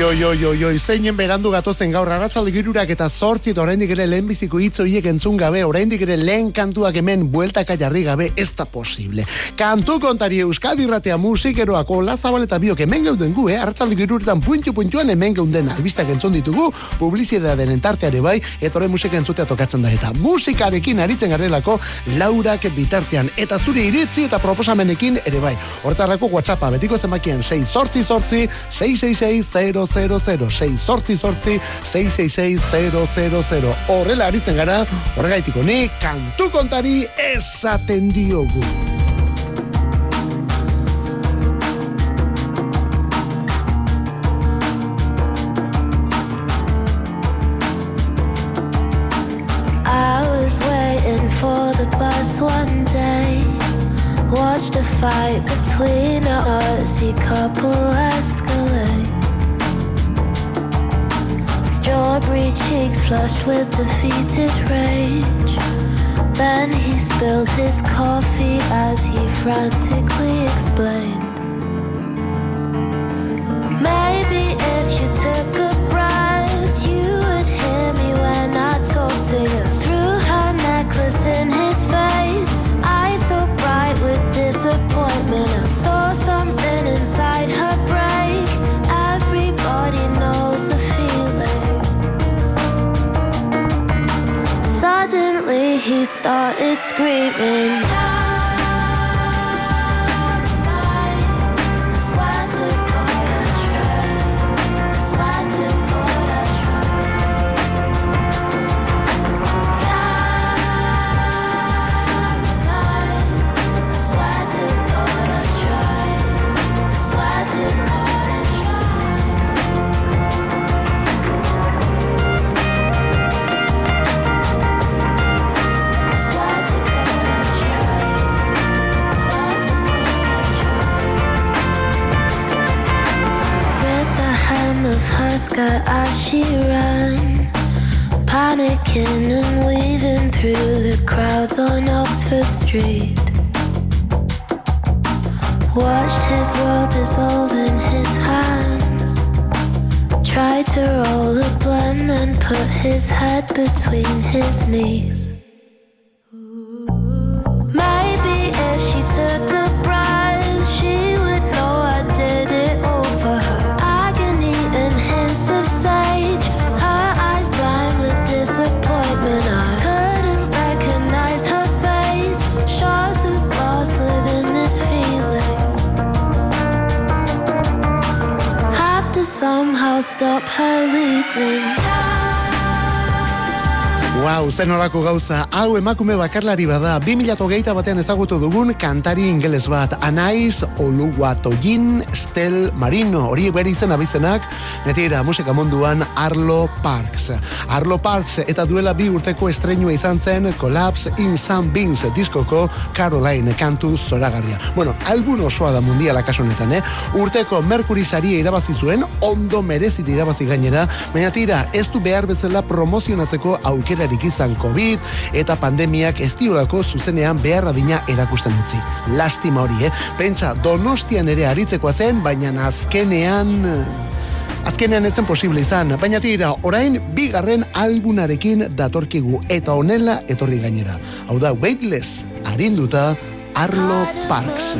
Oi, oi, oi, oi, zeinen berandu gatozen gaur arratzalde girurak eta zortzit oraindik ere lehenbiziko hitz horiek entzun gabe, oraindik ere lehen kantuak hemen bueltaka jarri gabe, ez da posible. Kantu kontari Euskadi ratea musikeroak ola zabal eta biok hemen geuden gu, eh? arratzalde giruretan puntu puntuan hemen geunden albistak entzun ditugu, publizitatearen entarteare bai, etore musika entzutea tokatzen da eta musikarekin aritzen garelako laurak bitartean, eta zure iritzi eta proposamenekin ere bai. Hortarako WhatsAppa betiko zenbakien 6 sortzi sortzi, 666 0666 sortzi sortzi 666000 horrela aritzen gara horregaitiko ni kantu kontari esaten diogu I was waiting for the bus one day. Watched a fight between a Aussie couple escalate. Strawberry cheeks flushed with defeated rage. Then he spilled his coffee as he frantically explained. Started screaming. As she ran, panicking and weaving through the crowds on Oxford Street. Watched his world dissolve in his hands. Tried to roll a blunt and put his head between his knees. Caliban Wow, zen olako gauza, hau emakume bakarlari bada, 2008 batean ezagutu dugun kantari ingeles bat, Anaiz Oluwatoyin Stel Marino, hori bere izen abizenak, netira musika munduan Arlo Parks. Arlo Parks eta duela bi urteko estrenua izan zen Collapse in Some Beans diskoko Caroline kantu zoragarria. Bueno, album osoa da mundiala kasu honetan, eh? Urteko Mercury saria irabazi zuen, ondo merezit irabazi gainera, baina tira, ez du behar bezala promozionatzeko aukerarik izan COVID eta pandemiak ez diolako zuzenean behar adina erakusten utzi. Lastima hori, eh? Pentsa, donostian ere aritzekoa zen, baina azkenean... Azkenean etzen posible izan, baina tira, orain bigarren albunarekin datorkigu eta honela etorri gainera. Hau da, Weightless, arinduta Arlo Parks.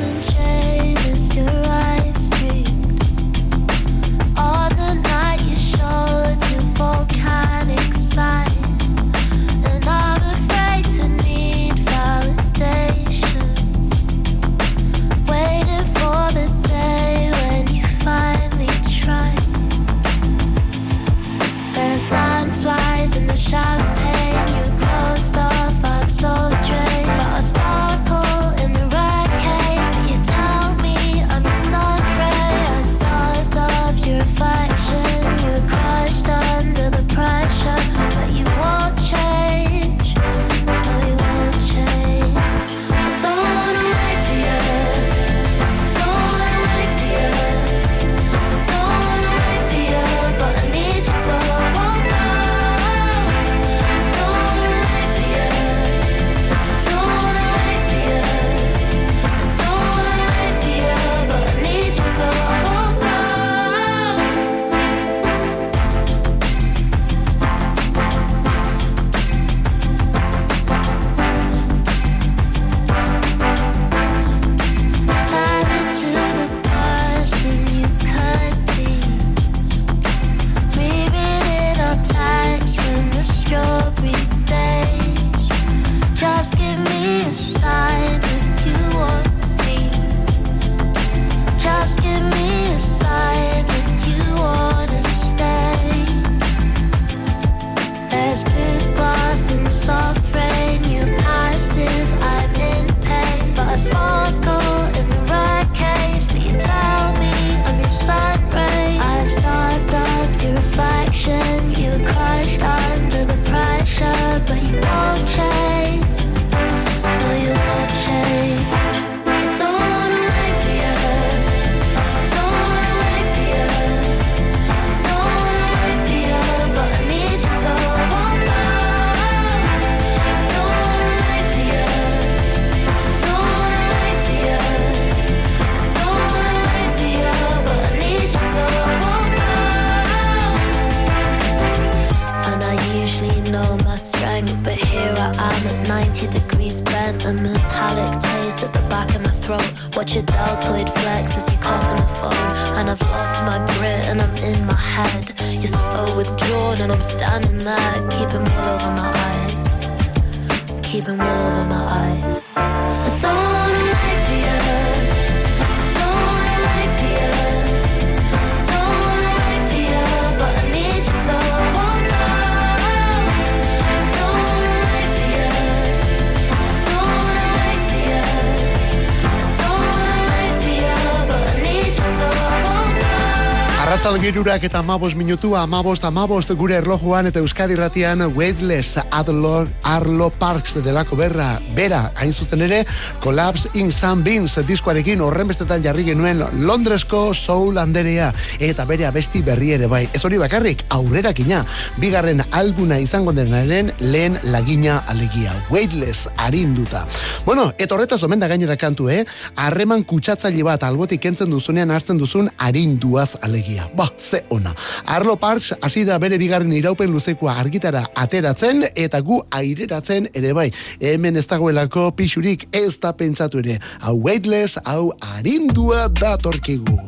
Girurak eta amabos minutu, amabost, amabost gure erlojuan eta Euskadi ratian Weightless Adlor Arlo Parks delako berra, bera, hain zuzen ere, Collapse in Sun Beans diskoarekin horren bestetan jarri genuen Londresko Soul Anderea eta bere abesti berri ere bai. Ez hori bakarrik, aurrerakina, bigarren alguna izango denaren lehen lagina alegia. Weightless arinduta. Bueno, eta horretaz omen da gainera kantu, eh? Harreman kutsatzaile bat albotik kentzen duzunean hartzen duzun arinduaz alegia. Ba, ze ona. Arlo Parks hasi da bere bigarren iraupen luzekoa argitara ateratzen eta gu aireratzen ere bai. Hemen ez dagoelako pixurik ez da pentsatu ere. Hau weightless, hau arindua datorkigu.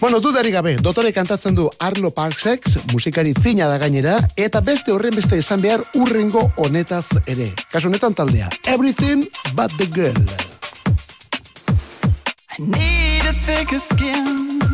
Bueno, dudari gabe, dotore kantatzen du Arlo Parksek, musikari fina da gainera, eta beste horren beste esan behar urrengo honetaz ere. Kasu honetan taldea, Everything But The Girl. I need a thicker skin.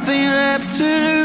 Nothing left to lose.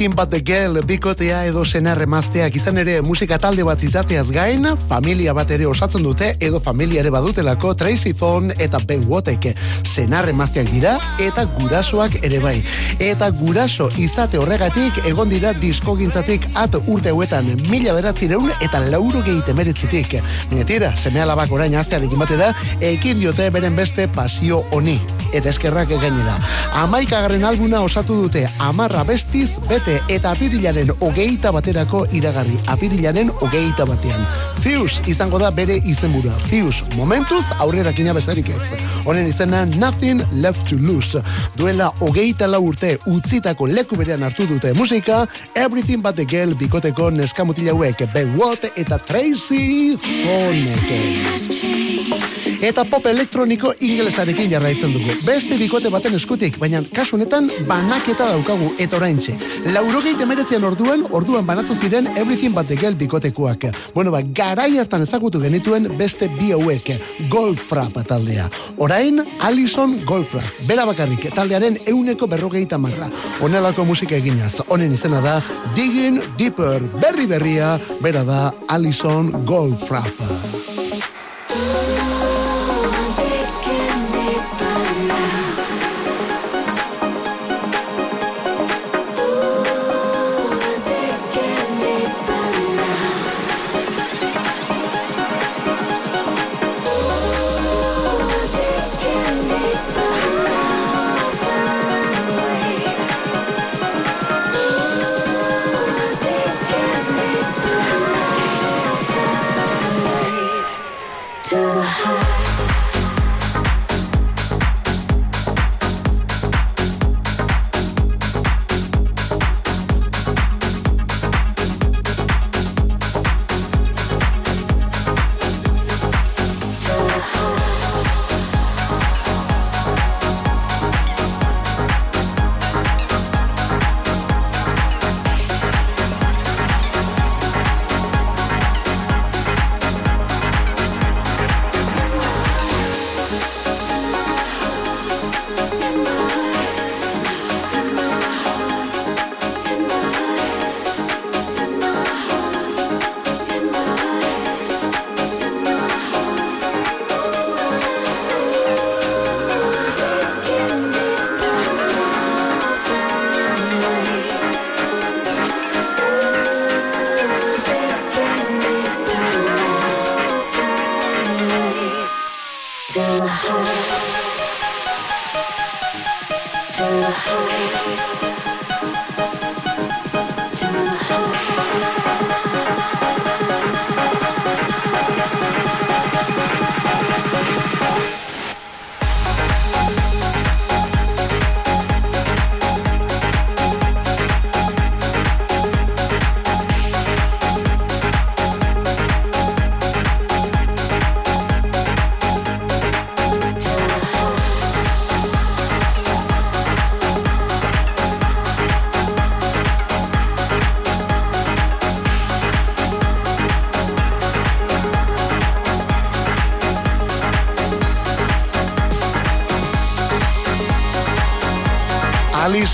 Everything But The Girl bikotea edo senar emazteak izan ere musika talde bat izateaz gain, familia bat ere osatzen dute edo familia ere badutelako Tracy Thorn eta Ben Wotek senar emazteak dira eta gurasoak ere bai. Eta guraso izate horregatik egon dira diskogintzatik at urte hauetan mila beratzireun eta lauro gehi temeritzitik. Baina tira, seme alabak orain aztearekin batera, ekin diote beren beste pasio honi eta eskerrak gainera. Amaikagarren albuna osatu dute amarra bestiz bete eta apirilaren hogeita baterako iragarri. Apirilaren hogeita batean. Fius izango da bere izenburua. Fius momentuz aurrerakina besterik ez. Honen izena Nothing Left to Lose. Duela hogeita lau urte utzitako leku berean hartu dute musika, Everything But The Girl bikoteko neskamutilauek Ben Watt eta Tracy Thornek. Eta pop elektroniko ingelesarekin jarraitzen dugu. Beste bikote baten eskutik, baina kasu honetan banaketa daukagu eta oraintxe. Laurogeite meretzean orduan, orduan banatu ziren Everything But The Girl. Bueno, ba, garai hartan ezagutu genituen beste bi hauek, Goldfrapp taldea. Orain, Alison Goldfrapp, bera bakarrik, taldearen euneko berrogeita marra. Honelako musika eginaz, honen izena da Digging Deeper, berri berria, bera da Alison Goldfrapp.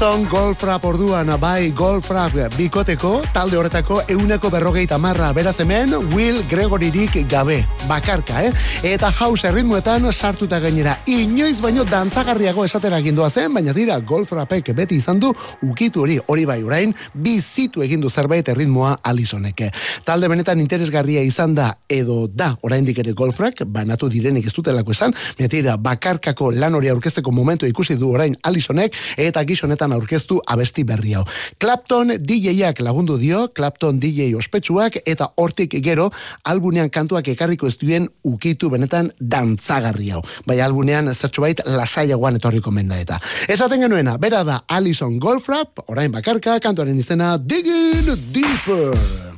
Alison Golfrap orduan, bai Golfrap bikoteko, talde horretako euneko berrogeita marra, beraz hemen Will Gregoririk gabe, bakarka, eh? Eta house erritmuetan sartuta gainera, inoiz baino dantzagarriago esatera gindua zen, baina dira Golfrapek beti izan du ukitu hori, hori bai orain, bizitu egindu zerbait erritmoa Alisoneke. Talde benetan interesgarria izan da, edo da, oraindik ere Golfrak, banatu direnik ez dutelako esan, baina bakarkako lan hori aurkezteko momentu ikusi du orain Alisonek, eta gizonetan aurkeztu abesti berri hau. Clapton DJ-ak lagundu dio, Clapton DJ ospetsuak, eta hortik gero, albunean kantuak ekarriko ez duen ukitu benetan dantzagarri hau. Bai, albunean zertxo bait lasaiagoan etorriko menda eta. Esaten genuena, bera da Alison Goldfrapp, orain bakarka, kantuaren izena Digging Deeper.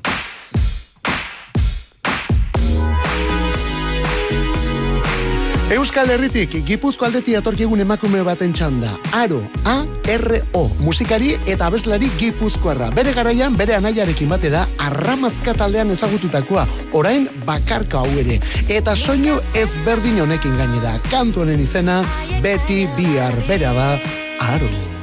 Euskal Herritik, Gipuzko aldeti atorkigun emakume baten txanda. Aro, A, R, O, musikari eta abeslari Gipuzkoarra. Bere garaian, bere anaiarekin batera, arramazka taldean ezagututakoa, orain bakarka hau ere. Eta soinu ez berdin honekin gainera. Kantu honen izena, beti bihar bera ba, Aro.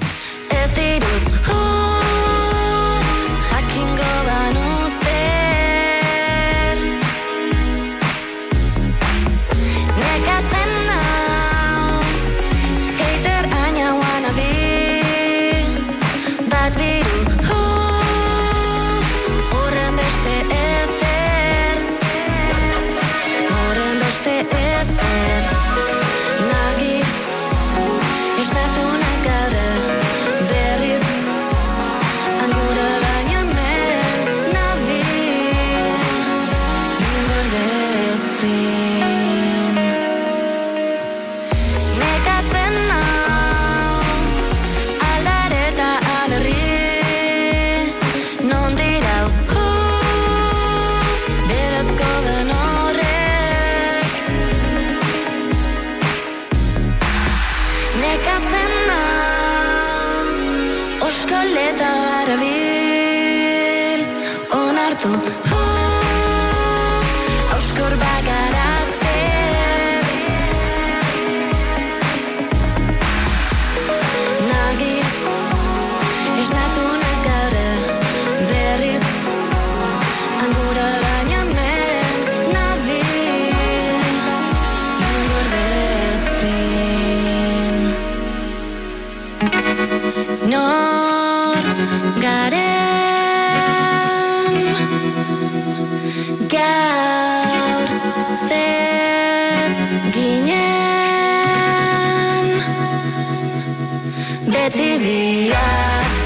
Beti bihar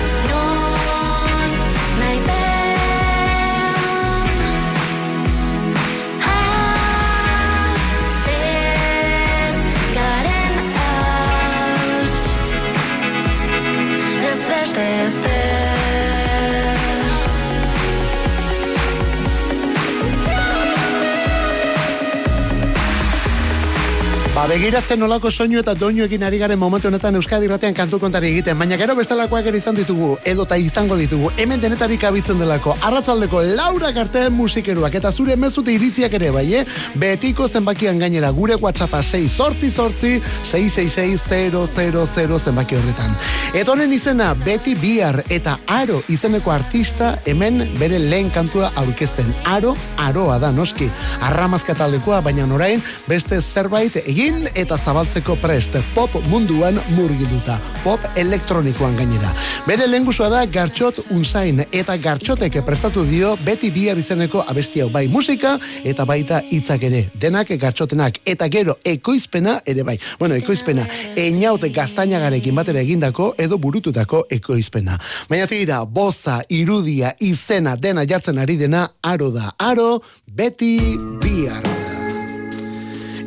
Ba, begiratzen nolako soinu eta doinu egin ari garen momentu honetan Euskadi Irratean kantu kontari egiten, baina gero bestelakoak ere izan ditugu, edota izango ditugu, hemen denetarik abitzen delako, arratzaldeko Laura Garteen musikeruak, eta zure mezute iritziak ere bai, eh? betiko zenbakian gainera gure WhatsAppa 6 zortzi zortzi 666 zenbaki horretan. Eta honen izena, beti bihar eta aro izeneko artista hemen bere lehen kantua aurkezten. Aro, aroa da, noski. Arramazka taldekoa, baina orain beste zerbait egin eta zabaltzeko prest. Pop munduan murgilduta. Pop elektronikoan gainera. Bere lehengusua da gartxot unzain eta gartxotek prestatu dio beti bihar izeneko abesti hau bai musika eta baita hitzak ere. Denak gartxotenak eta gero ekoizpena ere bai. Bueno, ekoizpena einaute gaztainagarekin batera egindako edo burututako ekoizpena. Baina tira, boza, irudia, izena, dena jartzen ari dena, aro da, aro, beti bihar.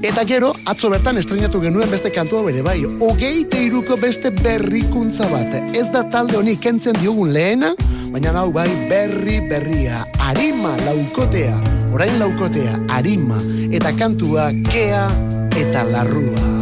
Eta gero, atzo bertan estrenatu genuen beste kantu hau ere bai, hogeite iruko beste berrikuntza bat. Ez da talde honi kentzen diogun lehena, baina hau bai berri berria, arima laukotea, orain laukotea, arima, eta kantua kea eta larrua.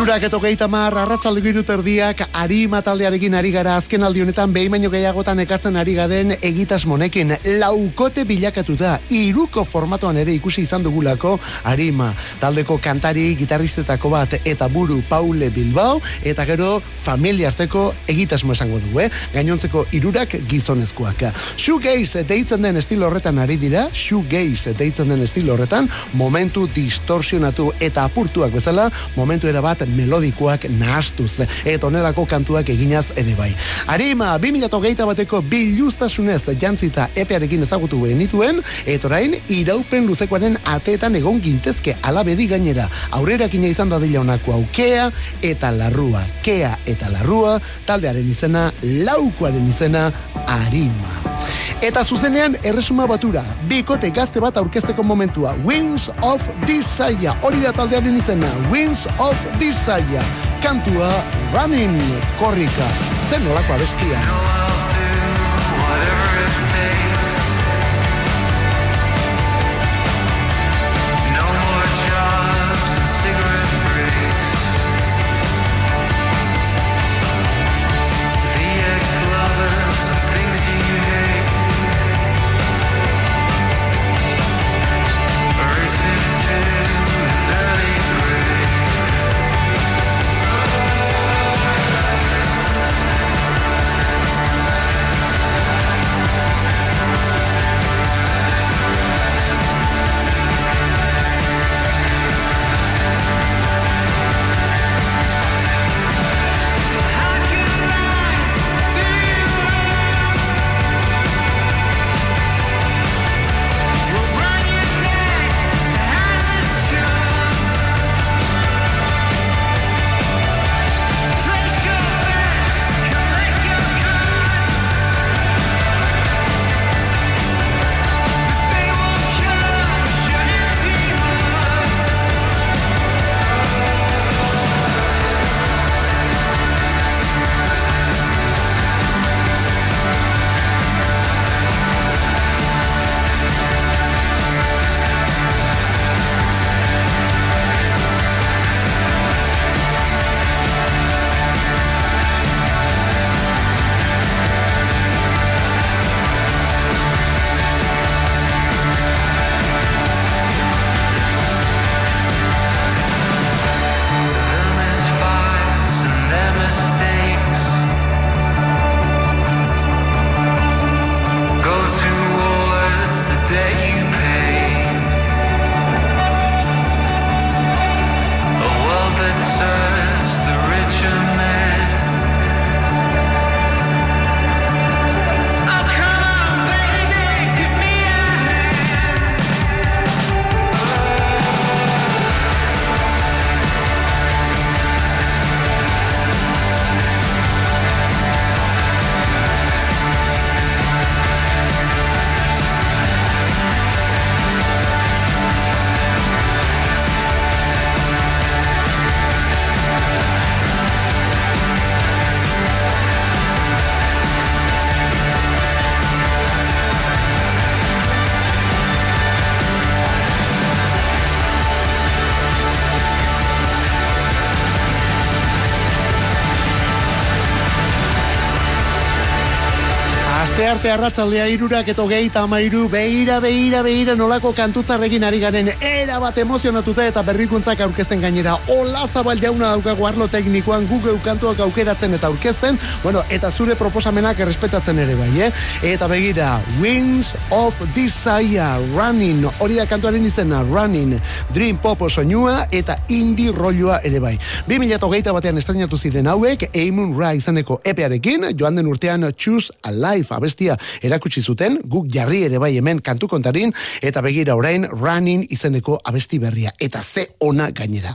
Irurak eto gehieta mar, arratsalde erdiak, arima taldearekin ari gara azken aldi honetan behin baino gehiagotan ekartzen ari gaden egitas monekin. Laukote bilakatuta, iruko formatoan ere ikusi izan dugulako arima. Taldeko kantari, gitarristetako bat eta buru Paule Bilbao, eta gero familia arteko egitasmo esango du, eh? Gainontzeko irurak gizonezkoak. Shoegaze deitzen den estilo horretan ari dira, shoegaze deitzen den estilo horretan, momentu distorsionatu eta apurtuak bezala, momentu era bat melodikoak nahastuz, eta onelako kantuak eginaz ere bai. Arima, 2008 bateko biluztasunez jantzita epearekin ezagutu genituen, eta orain, iraupen luzekoaren ateetan egon gintezke alabedi gainera, aurrerakina izan dadila honako aukea eta larrua, kea eta larrua, taldearen izena, laukoaren izena, arima. Eta zuzenean erresuma batura, bikote gazte bat aurkezteko momentua, Wings of Desire, hori da taldearen izena, Wings of Desire, kantua Running, korrika, zen olako abestia. Arte arratzaldea irurak eto geita amairu, beira, beira, beira, nolako kantutzarrekin ari garen, era bat emozionatuta eta berrikuntzak aurkezten gainera, hola zabal jauna daukagu arlo teknikoan, Google kantuak aukeratzen eta aurkezten, bueno, eta zure proposamenak errespetatzen ere bai, eh? Eta begira, Wings of Desire, Running, hori da kantuaren izena, Running, Dream Pop soinua eta indie rolloa ere bai. 2008 batean estrenatu ziren hauek, Eamon Ra izeneko epearekin, joan den urtean Choose a Life abestia erakutsi zuten, guk jarri ere bai hemen kantu kontarin, eta begira orain Running izeneko abesti berria, eta ze ona gainera.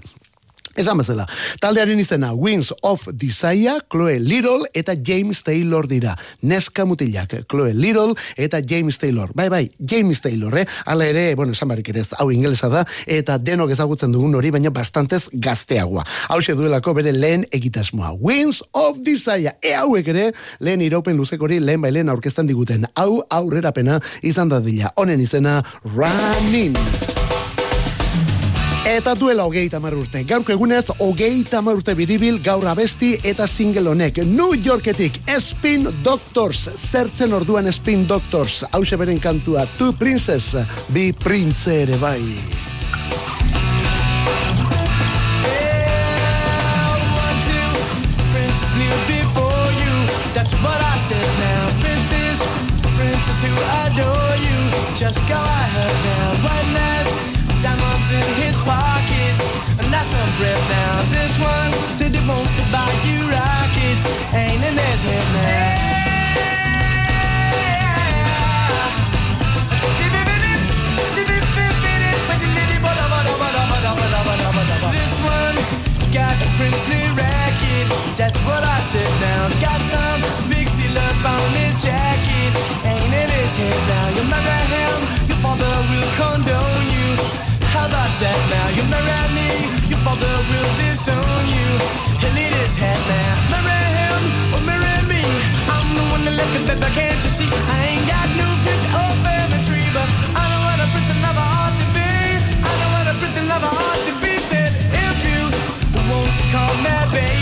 Esan bezala, taldearen izena Wings of Desire, Chloe Little eta James Taylor dira. Neska mutilak, Chloe Little eta James Taylor. Bai, bai, James Taylor, eh? Hala ere, bueno, esan barik ere hau ingelesa da, eta denok ezagutzen dugun hori, baina bastantez gazteagoa. Hau duelako bere lehen egitasmoa. Wings of Desire, e hauek ere, lehen iraupen luzekori lehen bai lehen diguten. Hau aurrerapena izan dadila. Honen izena, Running. Eta duela hogeita hamar urte. Gaurko egunez, hogeita hamar urte biribil gaur abesti eta single honek. New Yorketik, Spin Doctors. Zertzen orduan Spin Doctors. Hause beren kantua, Tu Princess, bi printze ere bai. two. That's what I said now. Princess, princess who adore you. Just go ahead now. Ain't in his head now. This one got a princely racket. That's what I said now. Got some seal up on his jacket. Ain't in his head now. You marry him, your father will condone you. How about that now? You marry me, your father will disown you. He'll his head now. Marry It, baby. Can't you see? I ain't got no future or family tree, but I know what a prince lover ought to be. I know what a prince lover ought to be. Said if you want to call me baby,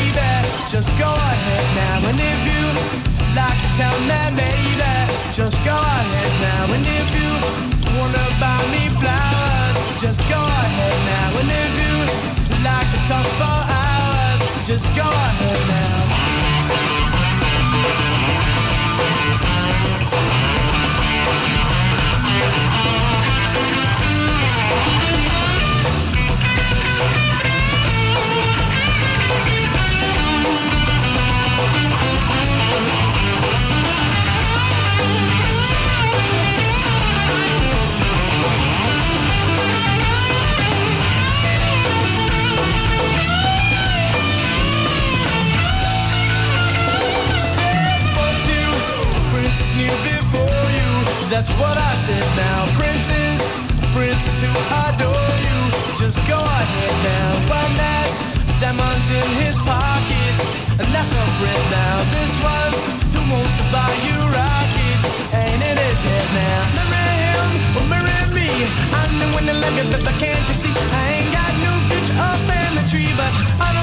That's what I said now. Princess, princess who adore you. Just go ahead now. One last diamonds in his pockets. And that's our friend now. This one who wants to buy you rockets. Ain't in his head now. Marry him or marry me. I'm the one that love you, but can't you see? I ain't got no future or family tree. But I know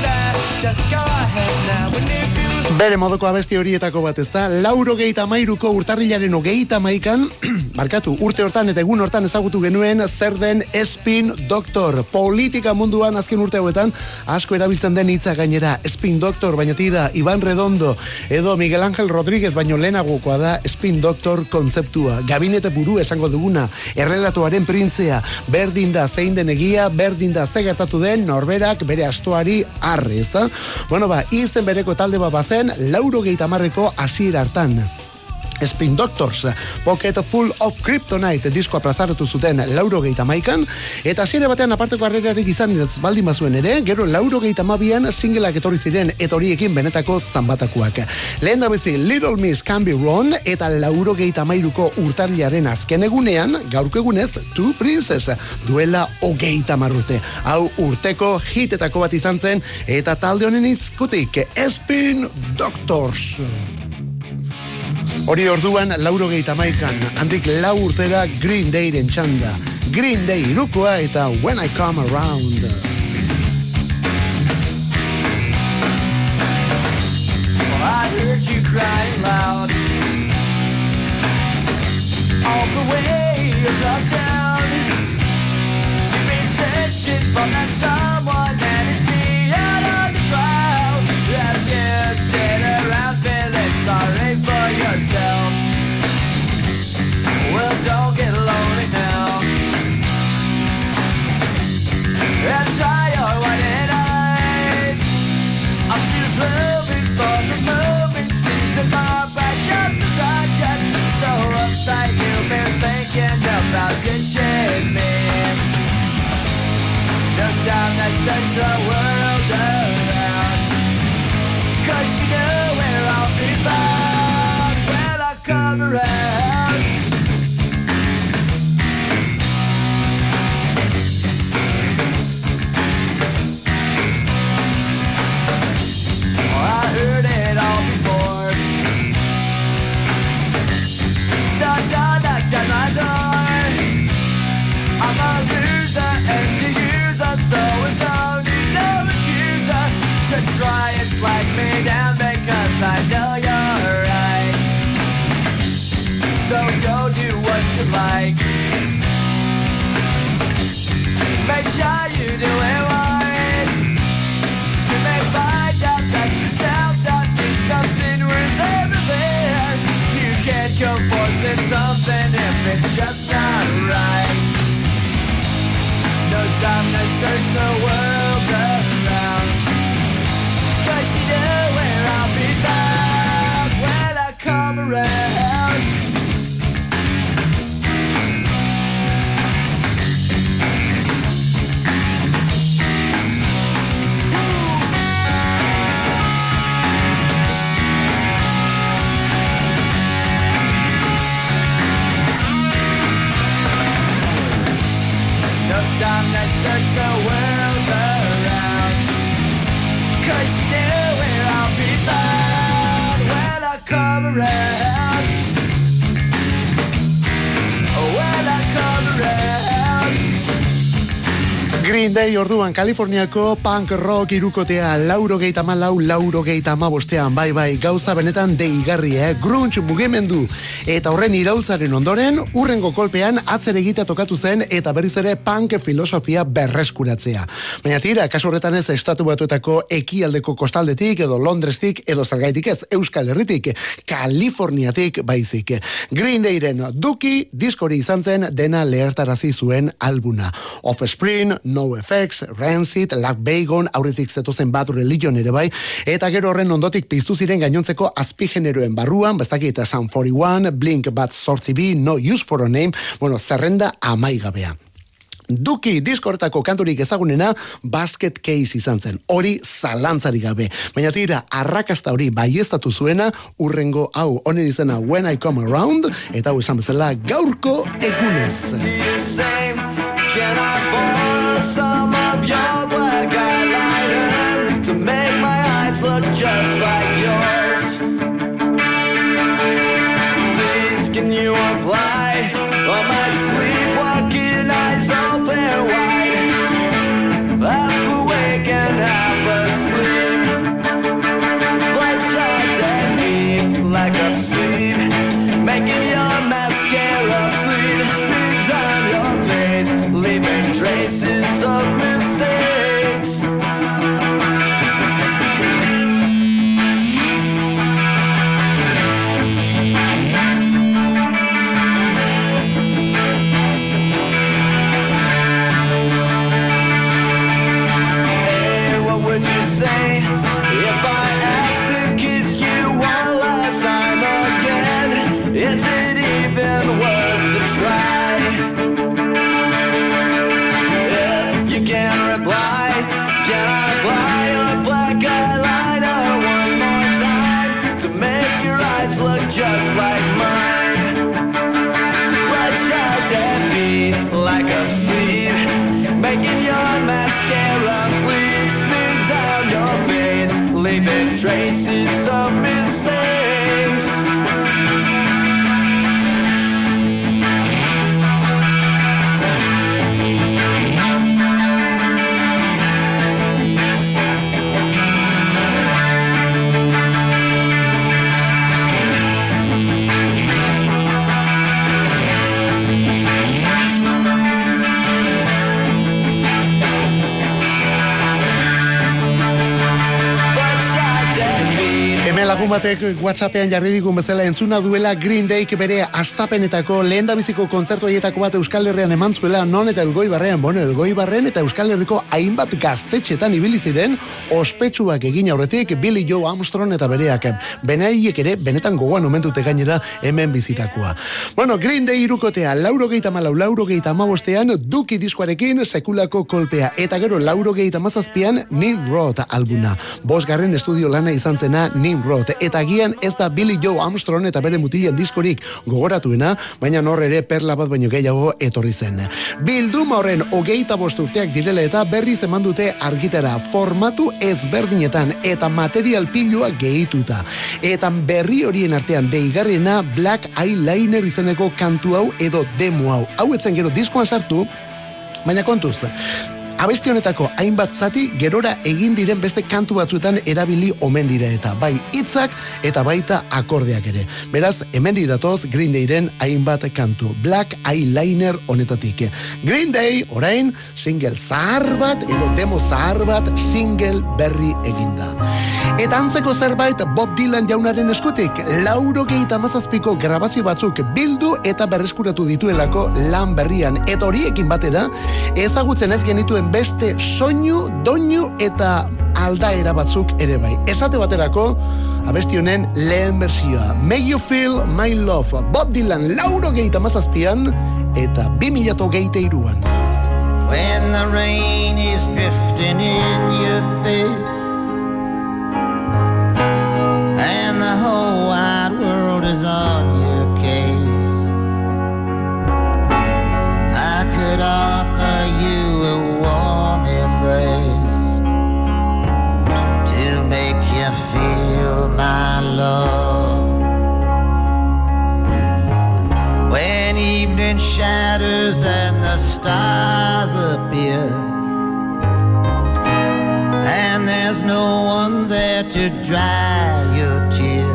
Bere modoko abesti horietako bat ez da, lauro geita mairuko urtarrilaren hogeita maikan, markatu, urte hortan eta egun hortan ezagutu genuen zer den Spin Doctor. Politika munduan azken urte hauetan asko erabiltzen den hitza gainera Spin Doctor, baina tira Iban Redondo edo Miguel Ángel Rodríguez baino lehenagokoa da Spin Doctor kontzeptua. Gabinete buru esango duguna, errelatuaren printzea, berdin da zein den egia, berdin da ze gertatu den norberak bere astoari arre, ezta? Bueno ba, izen bereko talde bat bazen, lauro gehi tamarreko hasiera hartan. Spin Doctors, Pocket Full of Kryptonite diskoa plazaratu zuten lauro gehieta maikan, eta hasiera batean aparteko harrerarik izan baldin bazuen ere, gero lauro gehieta mabian singleak etorri ziren eta horiekin benetako zanbatakoak. Lehen da bezi Little Miss Can Be Wrong eta lauro gehieta mairuko urtarliaren azken egunean, gaurko egunez, Two Princess, duela hogeita marrute. Hau urteko hitetako bat izan zen, eta talde honen izkutik, Spin Doctors. Hori orduan lauro gehieta maikan, handik lau urtera Green Dayren txanda. Green Day irukoa eta When I Come Around. Heard you crying loud all the way across town. You've been searching for that someone Day orduan Kaliforniako punk rock irukotea lauro geita malau, lauro geita bostean, bai bai, gauza benetan deigarri, eh? grunge mugimendu. Eta horren iraultzaren ondoren, urrengo kolpean atzer egitea tokatu zen eta berriz ere punk filosofia berreskuratzea. Baina tira, kasu horretan ez estatu batuetako ekialdeko kostaldetik edo Londrestik edo zergaitik ez Euskal Herritik, Kaliforniatik baizik. Green Dayren duki diskori izan zen dena lehertarazi zuen albuna. Offspring, No Effects, Rancid, Lark Bagon, aurretik zetozen Bad Religion ere bai, eta gero horren ondotik piztu ziren gainontzeko azpigeneroen barruan, bestakit Sun 41, Blink Bat Sortzi B, No Use for a Name, bueno, zerrenda amaigabea. Duki diskortako kanturik ezagunena basket case izan zen. Hori zalantzari gabe. Baina tira, arrakasta hori baiestatu zuena urrengo hau honen izena When I Come Around eta hau esan bezala gaurko egunez. Some of your black eyeliner to make my eyes look just like yours? Lagun batek WhatsAppean jarri digun bezala entzuna duela Green Dayk bere astapenetako lehen biziko kontzertu haietako bat Euskal Herrian eman zuela non eta elgoi barrean, bueno, elgoi barren eta Euskal Herriko hainbat gaztetxetan ibili ziren ospetsuak egin aurretik Billy Joe Armstrong eta bereak benaiek ere benetan gogoan omentute gainera hemen bizitakoa. Bueno, Green Day irukotea lauro geita malau, lauro geita amabostean duki diskoarekin sekulako kolpea eta gero lauro geita mazazpian Nimrod albuna. Bosgarren estudio lana izan zena Nimrod Eta agian ez da Billy Joe Armstrong eta bere mutilen diskorik gogoratuena, baina nor ere perla bat baino gehiago etorri zen. Bilduma horren hogeita bost urteak direla eta berriz eman dute argitara formatu ezberdinetan eta material pilua gehituta. Eta berri horien artean deigarriena Black Eyeliner izeneko kantu hau edo demo hau. Hau etzen gero diskoan sartu, baina kontuz, Abesti honetako hainbat zati gerora egin diren beste kantu batzuetan erabili omen dira eta bai hitzak eta baita akordeak ere. Beraz, hemen datoz Green Dayren hainbat kantu. Black Eyeliner honetatik. Green Day, orain, single zahar bat edo demo zahar bat single berri eginda. Eta antzeko zerbait Bob Dylan jaunaren eskutik, lauro gehieta mazazpiko grabazio batzuk bildu eta berreskuratu dituelako lan berrian. Eta horiekin batera, ezagutzen ez genituen beste soinu, doinu eta aldaera batzuk ere bai. Esate baterako, abesti honen lehen bersioa. Make you feel my love. Bob Dylan lauro gehieta mazazpian eta 2000 gehieta iruan. When the rain is drifting in your face And the whole wide world is on love. When evening shatters and the stars appear And there's no one there to dry your tears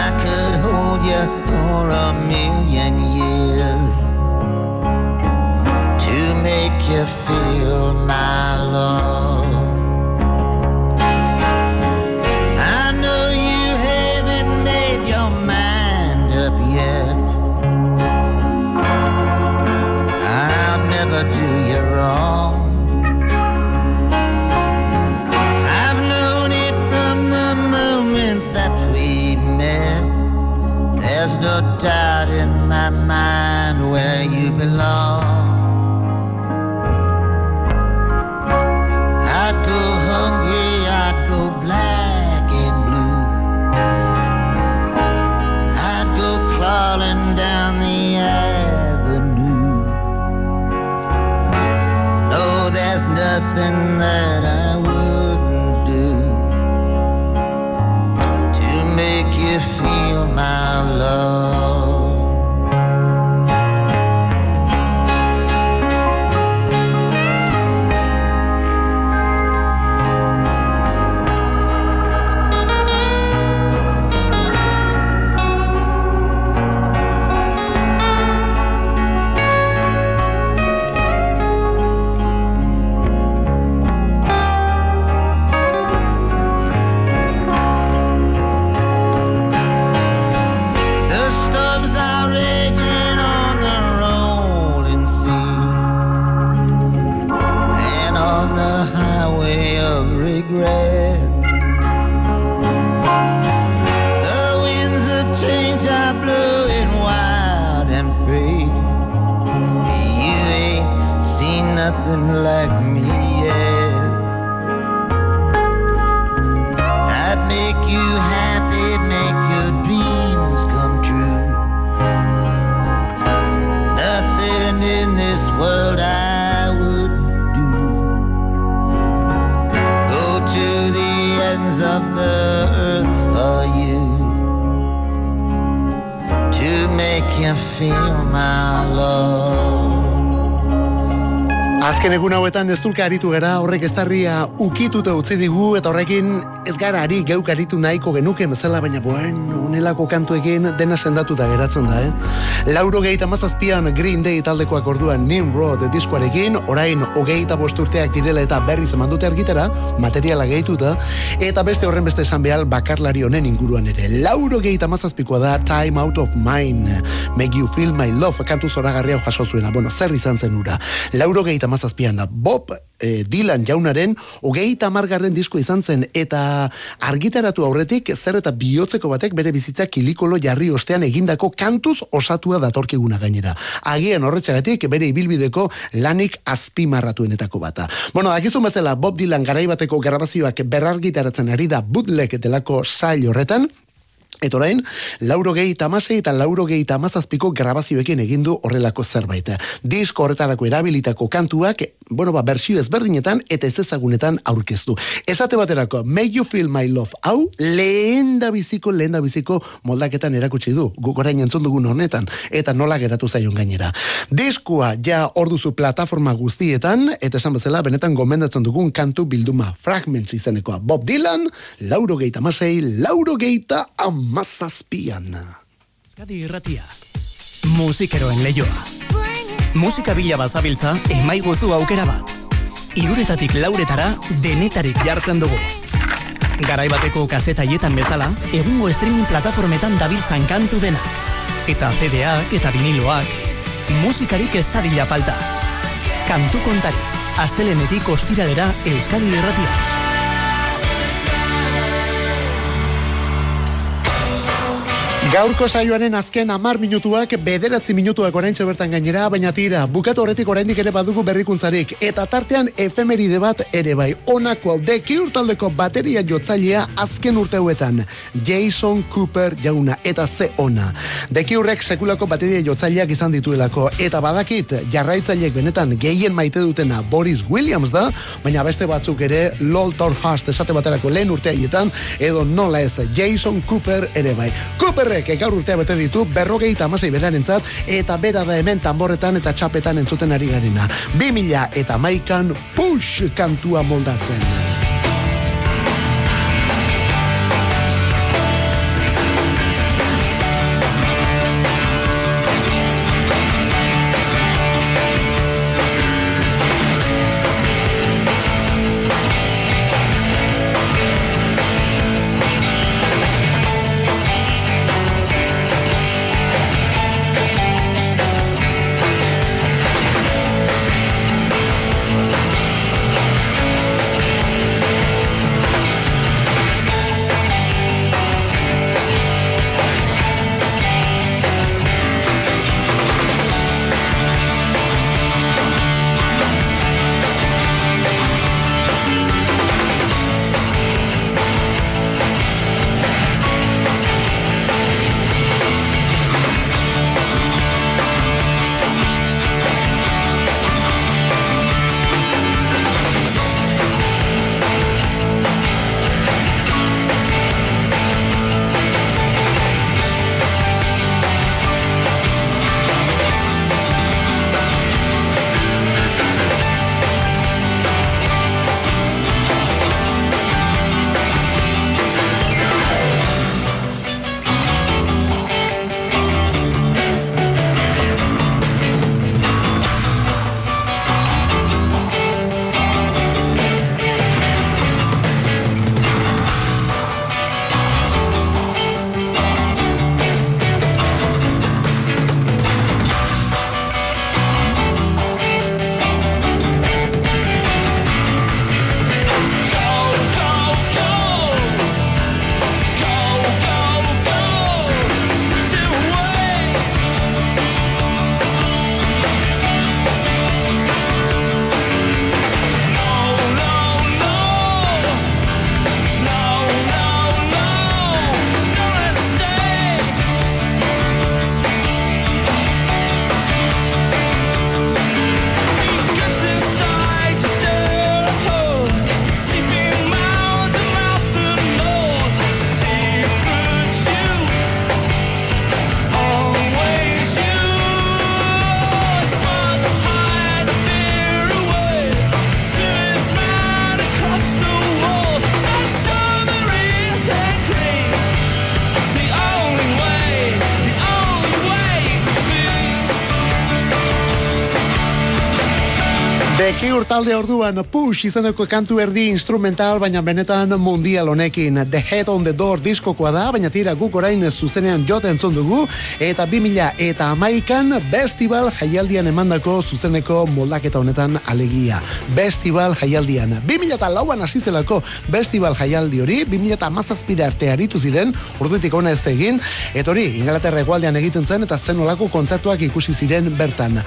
I could hold you for a million years To make you feel my love Azken egun hauetan ez dulka aritu gara, horrek ez darria ukituta utzi digu, eta horrekin ez gara ari geuk aritu nahiko genuke bezala, baina bueno, unelako kantuekin dena sendatu da geratzen da, eh? Lauro gehieta mazazpian Green Day taldekoak orduan Nimrod diskoarekin, orain hogeita bosturteak direla eta berriz eman dute argitara, materiala gehituta, eta beste horren beste esan behal bakarlari honen inguruan ere. Lauro gehieta mazazpikoa da Time Out of Mine, Make You Feel My Love, kantu zoragarria jaso zuena, bueno, zer izan zen ura. Lauro gehieta amazazpian. Bob eh, Dylan jaunaren hogeita margarren disko izan zen eta argitaratu aurretik zer eta bihotzeko batek bere bizitza kilikolo jarri ostean egindako kantuz osatua datorkiguna gainera. Agian horretxagatik bere ibilbideko lanik azpimarratuenetako bata. Bueno, dakizun bezala Bob Dylan garaibateko grabazioak berrargitaratzen ari da bootleg delako sail horretan, Eta orain, lauro gehi tamasei eta lauro gehi tamazazpiko grabazioekin egin du horrelako zerbait. Disko horretarako erabilitako kantuak, bueno, ba, bersio ezberdinetan eta ez ezagunetan aurkeztu. Esate baterako, Make You Feel My Love, hau lehen da biziko, lehen da biziko moldaketan erakutsi du, guk orain entzun dugun honetan, eta nola geratu zaion gainera. Diskoa ja orduzu plataforma guztietan, eta esan bezala, benetan gomendatzen dugun kantu bilduma fragments izenekoa. Bob Dylan, lauro gehi tamasei, lauro gehi amazazpian. Euskadi irratia. Musikeroen leioa. Musika bila bazabiltza, emaiguzu aukera bat. Iruretatik lauretara, denetarik jartzen dugu. Garaibateko kasetaietan bezala, egungo streaming plataformetan dabiltzan kantu denak. Eta CD-ak eta viniloak, musikarik ez dadila falta. Kantu kontari, astelenetik ostiralera Euskadi irratia. Gaurko saioaren azken amar minutuak bederatzi minutuak oraintxe bertan gainera, baina tira, bukatu horretik oraindik ere badugu berrikuntzarik, eta tartean efemeride bat ere bai, onako hau deki urtaldeko bateria jotzailea azken urteuetan, Jason Cooper jauna, eta ze ona. Deki urrek sekulako bateria jotzaileak izan dituelako, eta badakit, jarraitzaileek benetan gehien maite dutena Boris Williams da, baina beste batzuk ere, Lol Torhast esate baterako lehen urteaietan, edo nola ez, Jason Cooper ere bai. Cooperrek gaur urtea bete ditu berrogei tamasei berarentzat eta bera da hemen tamborretan eta txapetan entzuten ari garena. 2000 eta maikan push kantua moldatzen. Cure talde orduan Push izeneko kantu erdi instrumental baina benetan mundial honekin. The Head on the Door diskokoa da baina tira guk orain zuzenean joten entzun dugu. Eta 2000 eta amaikan Festival jaialdian emandako zuzeneko moldaketa honetan alegia. Festival jaialdian. 2000 eta lauan hasi zelako Festival jaialdi hori 2000 eta amazazpira arte aritu ziren urdutik ona ez egin. Eta hori Ingalaterra egualdean egiten zen eta zen olako kontzertuak ikusi ziren bertan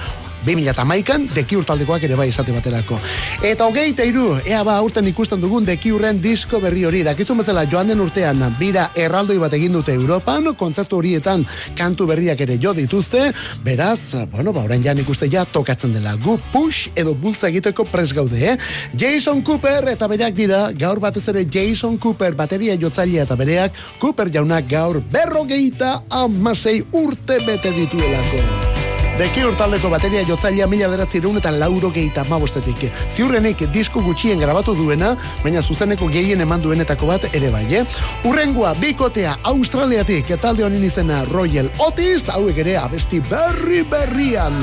2008an dekiur taldekoak ere bai esate baterako. Eta hogeita iru, ea ba aurten ikusten dugun dekiurren disko berri hori. Dakizun bezala joan den urtean, bira erraldoi bat egin dute Europan, kontzertu horietan kantu berriak ere jo dituzte, beraz, bueno, ba, orain jan ikuste ja tokatzen dela. Gu push edo bultza egiteko pres gaude, eh? Jason Cooper eta bereak dira, gaur batez ere Jason Cooper bateria jotzailea eta bereak, Cooper jaunak gaur berrogeita amasei urte bete dituelako. Deki urtaldeko bateria jotzailea mila beratzi eta lauro gehieta mabostetik. Ziurrenik disko gutxien grabatu duena, baina zuzeneko gehien eman duenetako bat ere bai, eh? Urrengoa, bikotea, Australiatik, talde honin izena Royal Otis, hauek ere abesti berri berrian.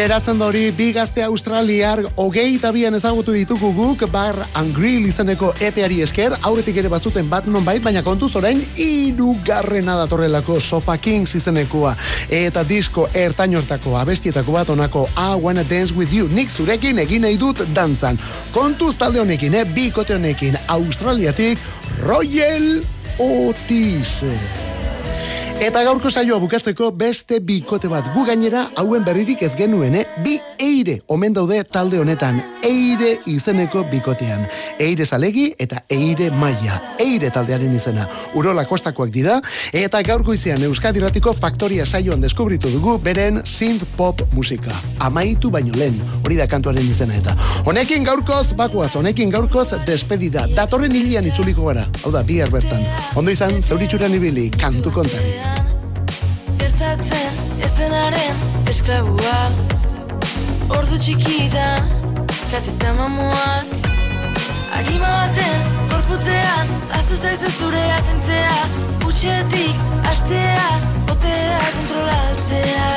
Geratzen da hori bi gazte australiar hogei tabian ezagutu ditugu guk bar and grill izeneko epeari esker. Aurretik ere bazuten bat non bait baina kontuz orain irugarrena datorrelako Sofa Kings izenekoa. Eta disko ertain hortako abestietako bat onako I wanna dance with you. Nik zurekin egin nahi dut dantzan. Kontuz talde honekin eh? bi honekin australiatik Royal Otis Eta gaurko saioa bukatzeko beste bikote bat gu gainera hauen berririk ez genuen, eh? Bi eire omen daude talde honetan, eire izeneko bikotean. Eire zalegi eta eire maia, eire taldearen izena. Urola kostakoak dira, eta gaurko izan Euskadi Ratiko Faktoria saioan deskubritu dugu beren synth pop musika. Amaitu baino lehen, hori da kantuaren izena eta. Honekin gaurkoz, bakuaz, honekin gaurkoz despedida. Datorren hilian itzuliko gara, hau da, bihar bertan. Ondo izan, zeuritxuran ibili, kantu kontari izan Gertatzen ez denaren esklabua. Ordu txikitan kateta mamuak. Arima baten gorputzean Aztu zaizu zure azentzea. Utxetik astea Botea kontrolatzea.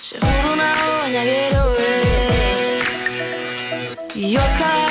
Seguro nago baina gero ez. Iozka